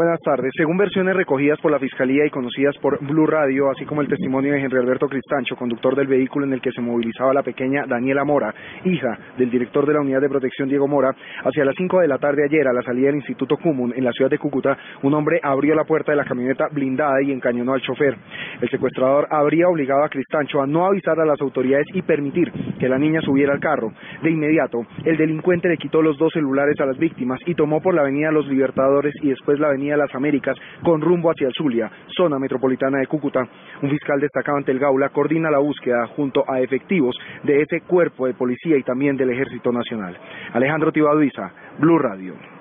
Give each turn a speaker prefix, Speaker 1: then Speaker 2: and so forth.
Speaker 1: Buenas tardes. Según versiones recogidas por la Fiscalía y conocidas por Blue Radio, así como el testimonio de Henry Alberto Cristancho, conductor del vehículo en el que se movilizaba la pequeña Daniela Mora, hija del director de la Unidad de Protección Diego Mora, hacia las 5 de la tarde ayer, a la salida del Instituto Cumun en la ciudad de Cúcuta, un hombre abrió la puerta de la camioneta blindada y encañonó al chofer. El secuestrador habría obligado a Cristancho a no avisar a las autoridades y permitir que la niña subiera al carro. De inmediato, el delincuente le quitó los dos celulares a las víctimas y tomó por la avenida Los Libertadores y después la avenida Las Américas con rumbo hacia el Zulia, zona metropolitana de Cúcuta. Un fiscal destacado ante el Gaula coordina la búsqueda junto a efectivos de ese cuerpo de policía y también del Ejército Nacional. Alejandro Tibaduiza, Blue Radio.